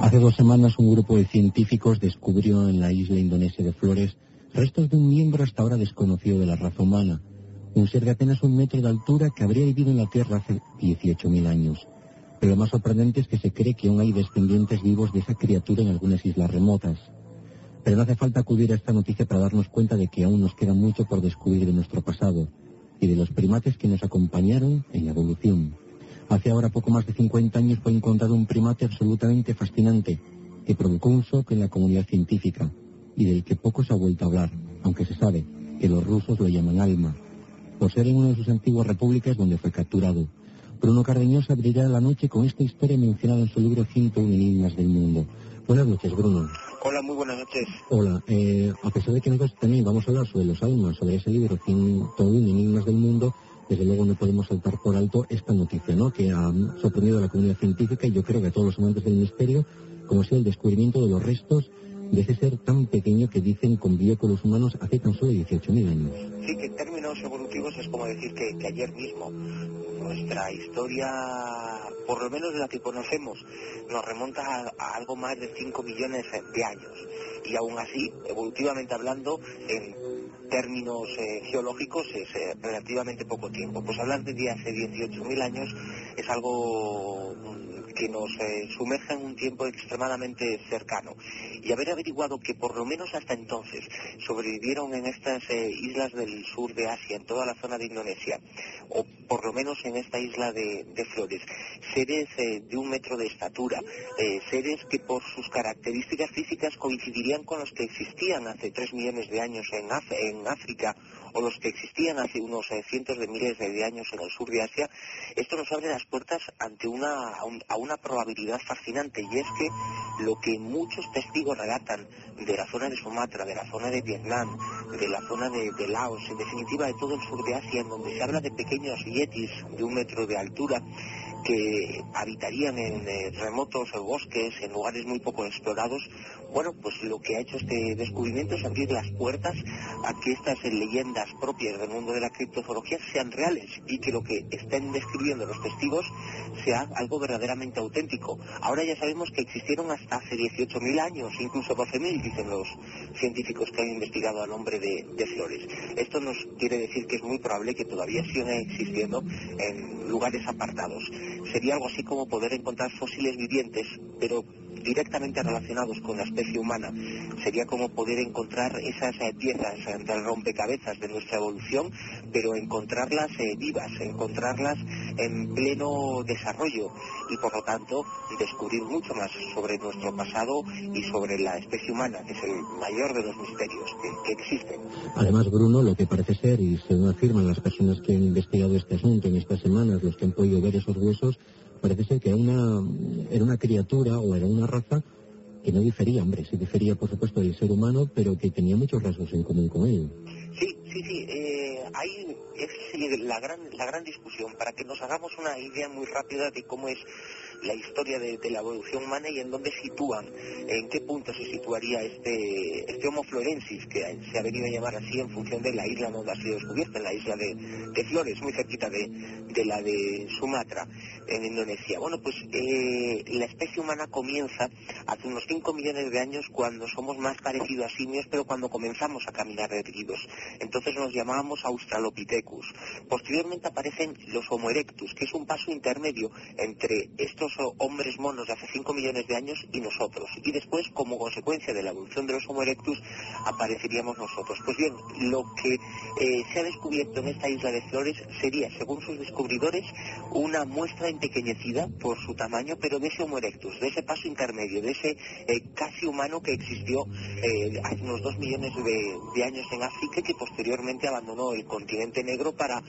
Hace dos semanas un grupo de científicos descubrió en la isla indonesia de Flores restos de un miembro hasta ahora desconocido de la raza humana, un ser de apenas un metro de altura que habría vivido en la Tierra hace 18.000 años. Pero lo más sorprendente es que se cree que aún hay descendientes vivos de esa criatura en algunas islas remotas. Pero no hace falta acudir a esta noticia para darnos cuenta de que aún nos queda mucho por descubrir de nuestro pasado y de los primates que nos acompañaron en la evolución. Hace ahora poco más de 50 años fue encontrado un primate absolutamente fascinante que provocó un shock en la comunidad científica y del que poco se ha vuelto a hablar, aunque se sabe que los rusos lo llaman alma, por ser en una de sus antiguas repúblicas donde fue capturado. Bruno Cardeñosa abrirá la noche con esta historia mencionada en su libro 101 enigmas del mundo. Buenas noches, Bruno. Hola, muy buenas noches. Hola, eh, a pesar de que nosotros también vamos a hablar sobre los almas, sobre ese libro 101 enigmas del mundo, desde luego no podemos saltar por alto esta noticia, ¿no? Que ha sorprendido a la comunidad científica y yo creo que a todos los amantes del misterio, como sea el descubrimiento de los restos de ese ser tan pequeño que dicen convivió con los humanos hace tan solo 18.000 años. Sí, que en términos evolutivos es como decir que, ayer mismo nuestra historia, por lo menos la que conocemos, nos remonta a, algo más de 5 millones de años. Y aún así, evolutivamente hablando, en términos eh, geológicos es eh, relativamente poco tiempo. Pues hablar de hace 18.000 años es algo que nos eh, sumerja en un tiempo extremadamente cercano. Y haber averiguado que por lo menos hasta entonces sobrevivieron en estas eh, islas del sur de Asia, en toda la zona de Indonesia, o por lo menos en esta isla de, Flores, seres eh, de un metro de estatura, seres que por sus características físicas coincidirían con los que existían hace tres millones de años en África o los que existían hace unos cientos de miles de años en el sur de Asia, esto nos abre las puertas ante una, a, una probabilidad fascinante y es que lo que muchos testigos relatan de la zona de Sumatra, de la zona de Vietnam, de la zona de, Laos, en definitiva de todo el sur de Asia, en donde se habla de pequeños yetis de un metro de altura, que habitarían en eh, remotos bosques, en lugares muy poco explorados, bueno, pues lo que ha hecho este descubrimiento es abrir las puertas a que estas leyendas propias del mundo de la criptozoología sean reales y que lo que estén describiendo los testigos sea algo verdaderamente auténtico. Ahora ya sabemos que existieron hasta hace 18.000 años, incluso 12.000, dicen los científicos que han investigado al nombre de, de Flores. Esto nos quiere decir que es muy probable que todavía sigan existiendo en lugares apartados. Sería algo así como poder encontrar fósiles vivientes, pero directamente relacionados con la especie humana. Sería como poder encontrar esas eh, piezas del rompecabezas de nuestra evolución, pero encontrarlas eh, vivas, encontrarlas en pleno desarrollo y por lo tanto descubrir mucho más sobre nuestro pasado y sobre la especie humana, que es el mayor de los misterios que, existen. Además, Bruno, lo que parece ser, y según afirman las personas que han investigado este asunto en estas semanas, los que han podido ver esos huesos, parece ser que era una, era una criatura o era una raza que no difería, hombre, sí difería por supuesto del ser humano, pero que tenía muchos rasgos en común con él. Sí, sí, sí, eh, hay es la gran, la gran discusión para que nos hagamos una idea muy rápida de cómo es la historia de, la evolución humana y en dónde sitúan, en qué punto se situaría este, este Homo florensis, que se ha venido a llamar así en función de la isla donde ha sido descubierta, en la isla de, Flores, muy cerquita de, de, la de Sumatra, en Indonesia. Bueno, pues eh, la especie humana comienza hace unos 5 millones de años cuando somos más parecidos a simios, pero cuando comenzamos a caminar erguidos. Entonces nos llamábamos Australopithecus. Posteriormente aparecen los Homo erectus, que es un paso intermedio entre estos hombres monos de hace 5 millones de años y nosotros. Y después, como consecuencia de la evolución de los Homo erectus, apareceríamos nosotros. Pues bien, lo que eh, se ha descubierto en esta isla de Flores sería, según sus descubridores, una muestra empequeñecida por su tamaño, pero de ese Homo erectus, de ese paso intermedio, de ese eh, casi humano que existió eh, hace unos 2 millones de, años en África y que posteriormente abandonó el continente negro para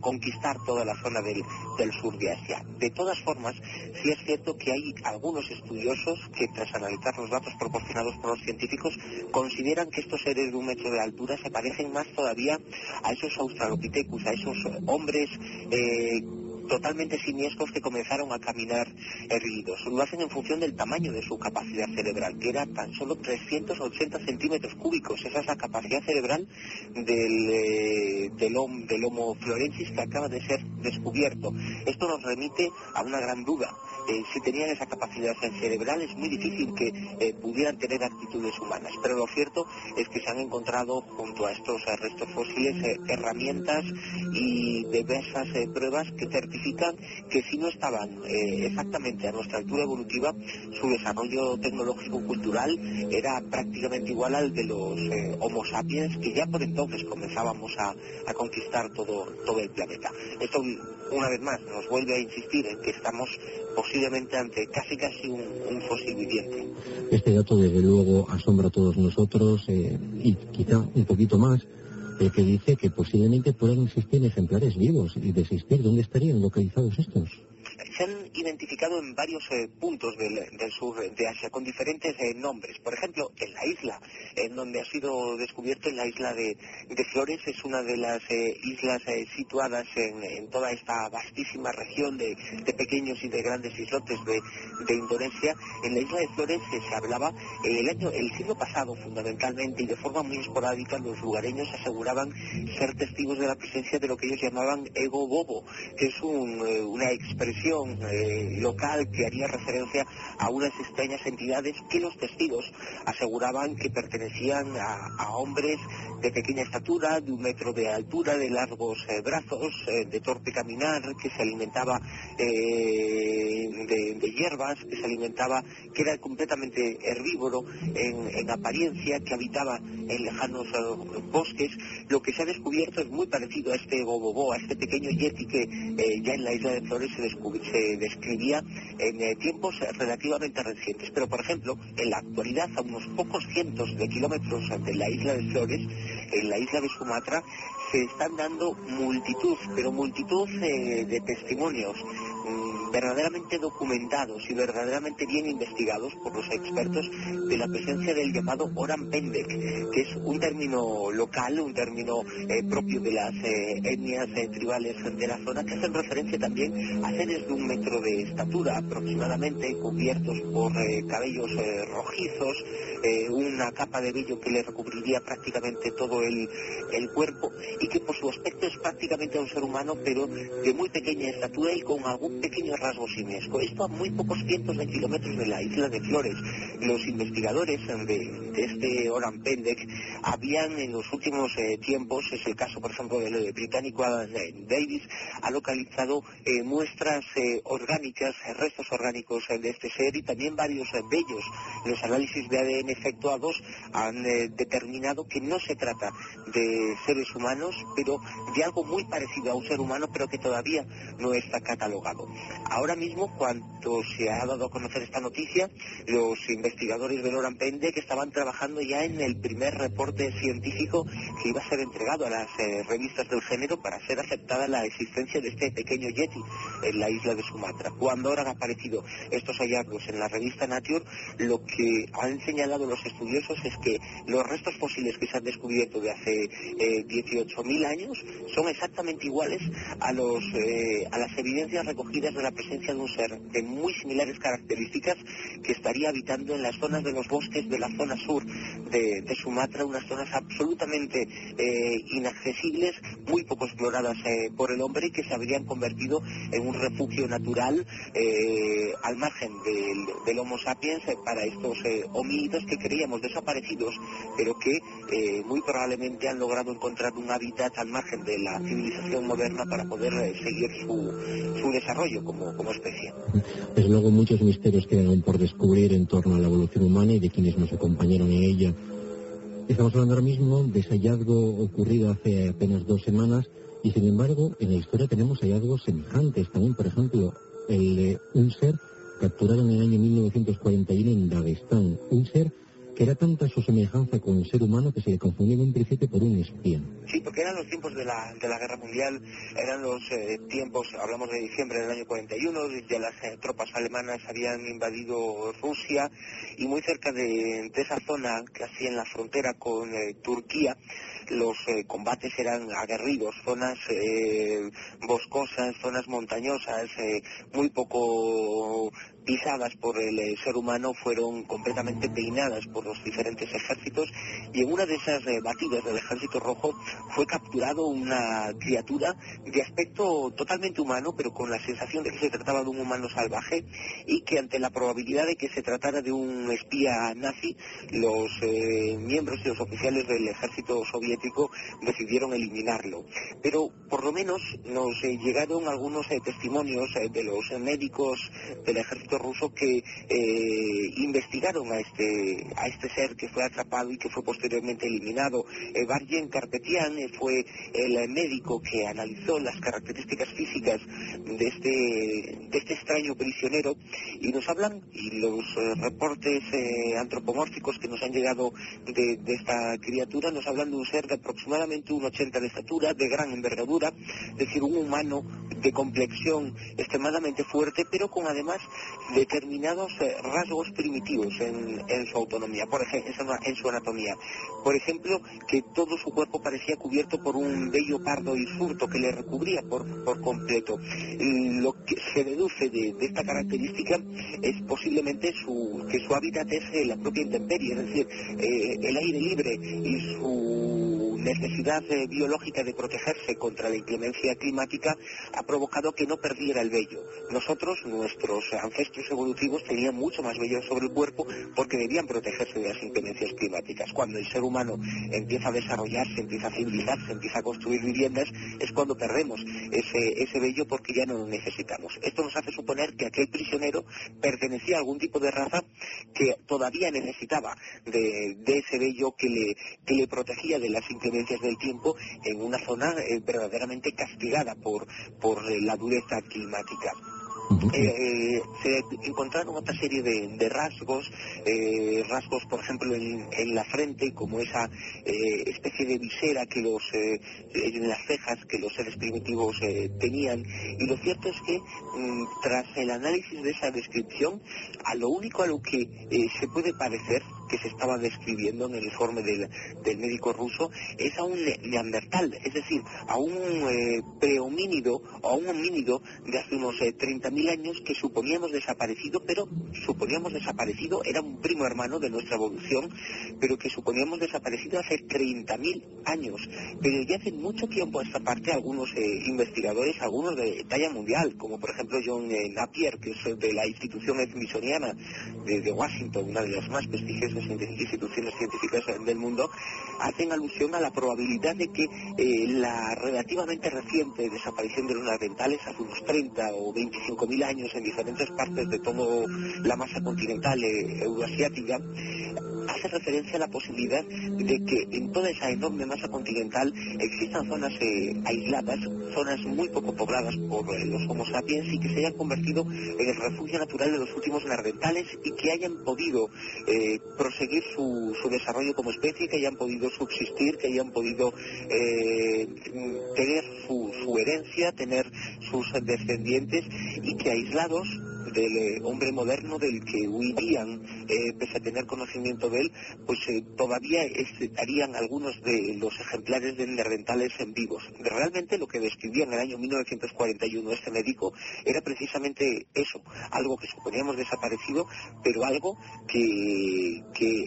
conquistar toda la zona del, del sur de Asia. De todas formas, sí es cierto que hay algunos estudiosos que tras analizar los datos proporcionados por los científicos consideran que estos seres de un metro de altura se parecen más todavía a esos australopithecus, a esos hombres eh, totalmente siniestros que comenzaron a caminar erguidos. Lo hacen en función del tamaño de su capacidad cerebral, que era tan solo 380 centímetros cúbicos. Esa es la capacidad cerebral del, eh, del, Homo florensis que acaba de ser descubierto. Esto nos remite a una gran duda eh, si tenían esa capacidad cerebral es muy difícil que eh, pudieran tener actitudes humanas. Pero lo cierto es que se han encontrado junto a estos restos fósiles herramientas y diversas pruebas que que si no estaban exactamente a nuestra altura evolutiva, su desarrollo tecnológico-cultural era prácticamente igual al de los Homo sapiens que ya por entonces comenzábamos a, a conquistar todo, todo el planeta. Esto, una vez más, nos vuelve a insistir en que estamos posiblemente ante casi casi un, fósil viviente. Este dato, desde luego, asombra a todos nosotros eh, y quizá un poquito más, el que dice que posiblemente puedan existir ejemplares vivos y de existir, ¿dónde estarían localizados estos? Han identificado en varios eh, puntos del, sur de Asia con diferentes eh, nombres. Por ejemplo, en la isla, en donde ha sido descubierto en la isla de, Flores, es una de las eh, islas situadas en, toda esta vastísima región de, pequeños y de grandes islotes de, Indonesia. En la isla de Flores se hablaba el año, el siglo pasado fundamentalmente y de forma muy esporádica los lugareños aseguraban ser testigos de la presencia de lo que ellos llamaban ego bobo, que es una expresión eh, local que haría referencia a unas extrañas entidades que los testigos aseguraban que pertenecían a, hombres de pequeña estatura, de un metro de altura, de largos eh, brazos, eh, de torpe caminar, que se alimentaba de, hierbas, que se alimentaba, que era completamente herbívoro en, apariencia, que habitaba en lejanos bosques. Lo que se ha descubierto es muy parecido a este bobobo, a este pequeño yeti que ya en la isla de Flores se descubrió se describía en eh, tiempos relativamente recientes. Pero, por ejemplo, en la actualidad, a unos pocos cientos de kilómetros de la isla de Flores, en la isla de Sumatra, se están dando multitud, pero multitud eh, de testimonios verdaderamente documentados y verdaderamente bien investigados por los expertos de la presencia del llamado Oran Pendek, que es un término local, un término eh, propio de las eh, etnias tribales de la zona, que hacen referencia también a seres de un metro de estatura aproximadamente, cubiertos por cabellos rojizos, una capa de vello que le recubriría prácticamente todo el, el cuerpo y que por su aspecto es prácticamente un ser humano, pero de muy pequeña estatura y con algún pequeño rasgo simiesco. Esto a muy pocos cientos de kilómetros de la isla de Flores. Los investigadores de, este Oran Pendek habían en los últimos eh, tiempos, es el caso por ejemplo del británico Davis, ha localizado eh, muestras eh, orgánicas, restos orgánicos de este ser y también varios vellos. Los análisis de ADN efectuados han determinado que no se trata de seres humanos, pero de algo muy parecido a un ser humano, pero que todavía no está catalogado. Ahora mismo, cuando se ha dado a conocer esta noticia, los investigadores de Loran Pende que estaban trabajando ya en el primer reporte científico que iba a ser entregado a las eh, revistas del género para ser aceptada la existencia de este pequeño yeti en la isla de Sumatra. Cuando ahora han aparecido estos hallazgos en la revista Nature, lo que han señalado los estudiosos es que los restos fósiles que se han descubierto de hace eh, 18 mil años son exactamente iguales a, los, eh, a las evidencias recogidas de la presencia de un ser de muy similares características que estaría habitando en las zonas de los bosques de la zona sur de, Sumatra, unas zonas absolutamente eh, inaccesibles, muy poco exploradas eh, por el hombre y que se habrían convertido en un refugio natural al margen del, del Homo sapiens para estos homínidos que creíamos desaparecidos, pero que muy probablemente han logrado encontrar un hábitat al margen de la civilización moderna para poder eh, seguir su, desarrollo como, como especie. Desde luego muchos misterios quedan por descubrir en torno a la evolución humana y de quienes nos acompañaron en ella. Estamos hablando ahora mismo de ese hallazgo ocurrido hace apenas dos semanas y sin embargo en la historia tenemos hallazgos semejantes también, por ejemplo, el de un ser capturado en el año 1941 en Dagestán, un ser que era tanta su semejanza con el ser humano que se le confundía en un principio por un espía. Sí, porque eran los tiempos de la, de la Guerra Mundial, eran los eh, tiempos, hablamos de diciembre del año 41, ya las eh, tropas alemanas habían invadido Rusia y muy cerca de, esa zona, casi en la frontera con eh, Turquía, los combates eran aguerridos, zonas boscosas, zonas montañosas, muy poco pisadas por el eh, ser humano fueron completamente peinadas por los diferentes ejércitos y en una de esas eh, batidas del ejército rojo fue capturado una criatura de aspecto totalmente humano pero con la sensación de que se trataba de un humano salvaje y que ante la probabilidad de que se tratara de un espía nazi los eh, miembros y los oficiales del ejército soviético decidieron eliminarlo pero por lo menos nos llegaron algunos testimonios de los médicos del ejército ruso que eh, investigaron a este, a este ser que fue atrapado y que fue posteriormente eliminado. Eh, Barjen Carpetian eh, fue el médico que analizó las características físicas de este, de este extraño prisionero y nos hablan, y los reportes antropomórficos que nos han llegado de, de, esta criatura nos hablan de un ser de aproximadamente un 80 de estatura, de gran envergadura, es decir, un humano de complexión extremadamente fuerte, pero con además determinados eh, rasgos primitivos en, su autonomía, por ejemplo, en su anatomía. Por ejemplo, que todo su cuerpo parecía cubierto por un vello pardo y surto que le recubría por, completo. Lo que se deduce de, esta característica es posiblemente que su hábitat es eh, la propia intemperie, es decir, eh, el aire libre y su necesidad biológica de protegerse contra la inclemencia climática ha provocado que no perdiera el vello. Nosotros, nuestros ancestros evolutivos, tenían mucho más vello sobre el cuerpo porque debían protegerse de las inclemencias climáticas. Cuando el ser humano empieza a desarrollarse, empieza a civilizarse, empieza a construir viviendas, es cuando perdemos ese, ese vello porque ya no lo necesitamos. Esto nos hace suponer que aquel prisionero pertenecía a algún tipo de raza que todavía necesitaba de, ese vello que le, que le protegía de las inclemencias del tiempo en una zona eh, verdaderamente castigada por, por la dureza climática. Eh, se encontraron otra serie de, rasgos, eh, rasgos por ejemplo en, la frente, como esa eh, especie de visera que los, en las cejas que los seres primitivos tenían. Y lo cierto es que mm, tras el análisis de esa descripción, a lo único a lo que se puede parecer que se estaba describiendo en el informe del, médico ruso es a un neandertal, es decir, a un eh, prehomínido o a un homínido de hace unos 30.000 eh, años que suponíamos desaparecido, pero suponíamos desaparecido, era un primo hermano de nuestra evolución, pero que suponíamos desaparecido hace 30.000 años. Pero ya hace mucho tiempo a esta parte algunos eh, investigadores, algunos de talla mundial, como por ejemplo John Napier, que es de la institución smithsoniana de Washington, una de las más prestigiosas instituciones científicas del mundo hacen alusión a la probabilidad de que eh, la relativamente reciente desaparición de lunas dentales hace unos 30 o 25 mil años en diferentes partes de toda la masa continental eh, euroasiática hace referencia a la posibilidad de que en toda esa enorme masa continental existan zonas eh, aisladas, zonas muy poco pobladas por los Homo sapiens y que se hayan convertido en el refugio natural de los últimos nardentales y que hayan podido proseguir su, desarrollo como especie, que hayan podido subsistir, que hayan podido eh, tener su, su herencia, tener sus descendientes y que aislados del eh, hombre moderno del que huirían, eh, pese a tener conocimiento de él, pues eh, todavía estarían algunos de los ejemplares de neandertales en vivos. Realmente lo que describía en el año 1941 este médico era precisamente eso, algo que suponíamos desaparecido, pero algo que,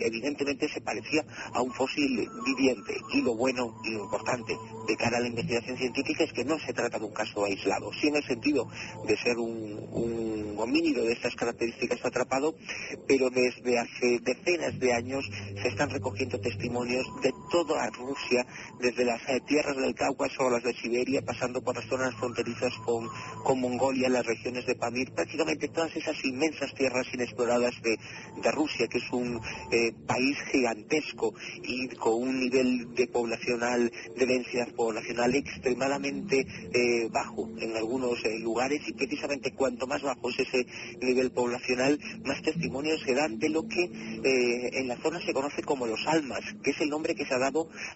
evidentemente se parecía a un fósil viviente. Y lo bueno y lo importante de cara a la investigación científica es que no se trata de un caso aislado, sí en el sentido de ser un homínido de estas características atrapado, pero desde hace decenas de años se están recogiendo testimonios de toda Rusia, desde las eh, tierras del Cáucaso a las de Siberia, pasando por las zonas fronterizas con, Mongolia, las regiones de Pamir, prácticamente todas esas inmensas tierras inexploradas de, Rusia, que es un eh, país gigantesco y con un nivel de poblacional, de densidad poblacional extremadamente eh, bajo en algunos lugares y precisamente cuanto más bajo es ese nivel poblacional, más testimonios se dan de lo que en la zona se conoce como los almas, que es el nombre que se ha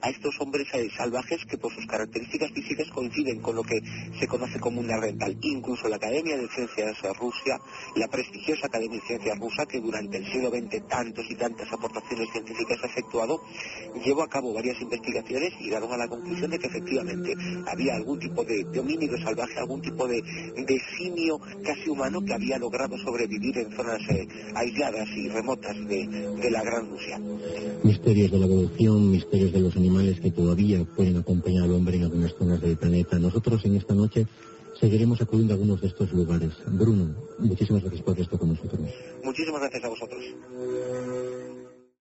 a estos hombres eh, salvajes que por sus características físicas coinciden con lo que se conoce como un neandertal. Incluso la Academia de Ciencias Rusia, la prestigiosa Academia de Ciencias Rusa, que durante el siglo XX tantos y tantas aportaciones científicas ha efectuado, llevó a cabo varias investigaciones y dieron a la conclusión de que efectivamente había algún tipo de, de homínido salvaje, algún tipo de, de simio casi humano que había logrado sobrevivir en zonas eh, aisladas y remotas de, la Gran Rusia. Misterios de la evolución, misterios de los animales que todavía pueden acompañar al hombre en algunas zonas del planeta. Nosotros en esta noche seguiremos acudiendo a algunos de estos lugares. Bruno, muchísimas gracias por esto con nosotros. Muchísimas gracias a vosotros.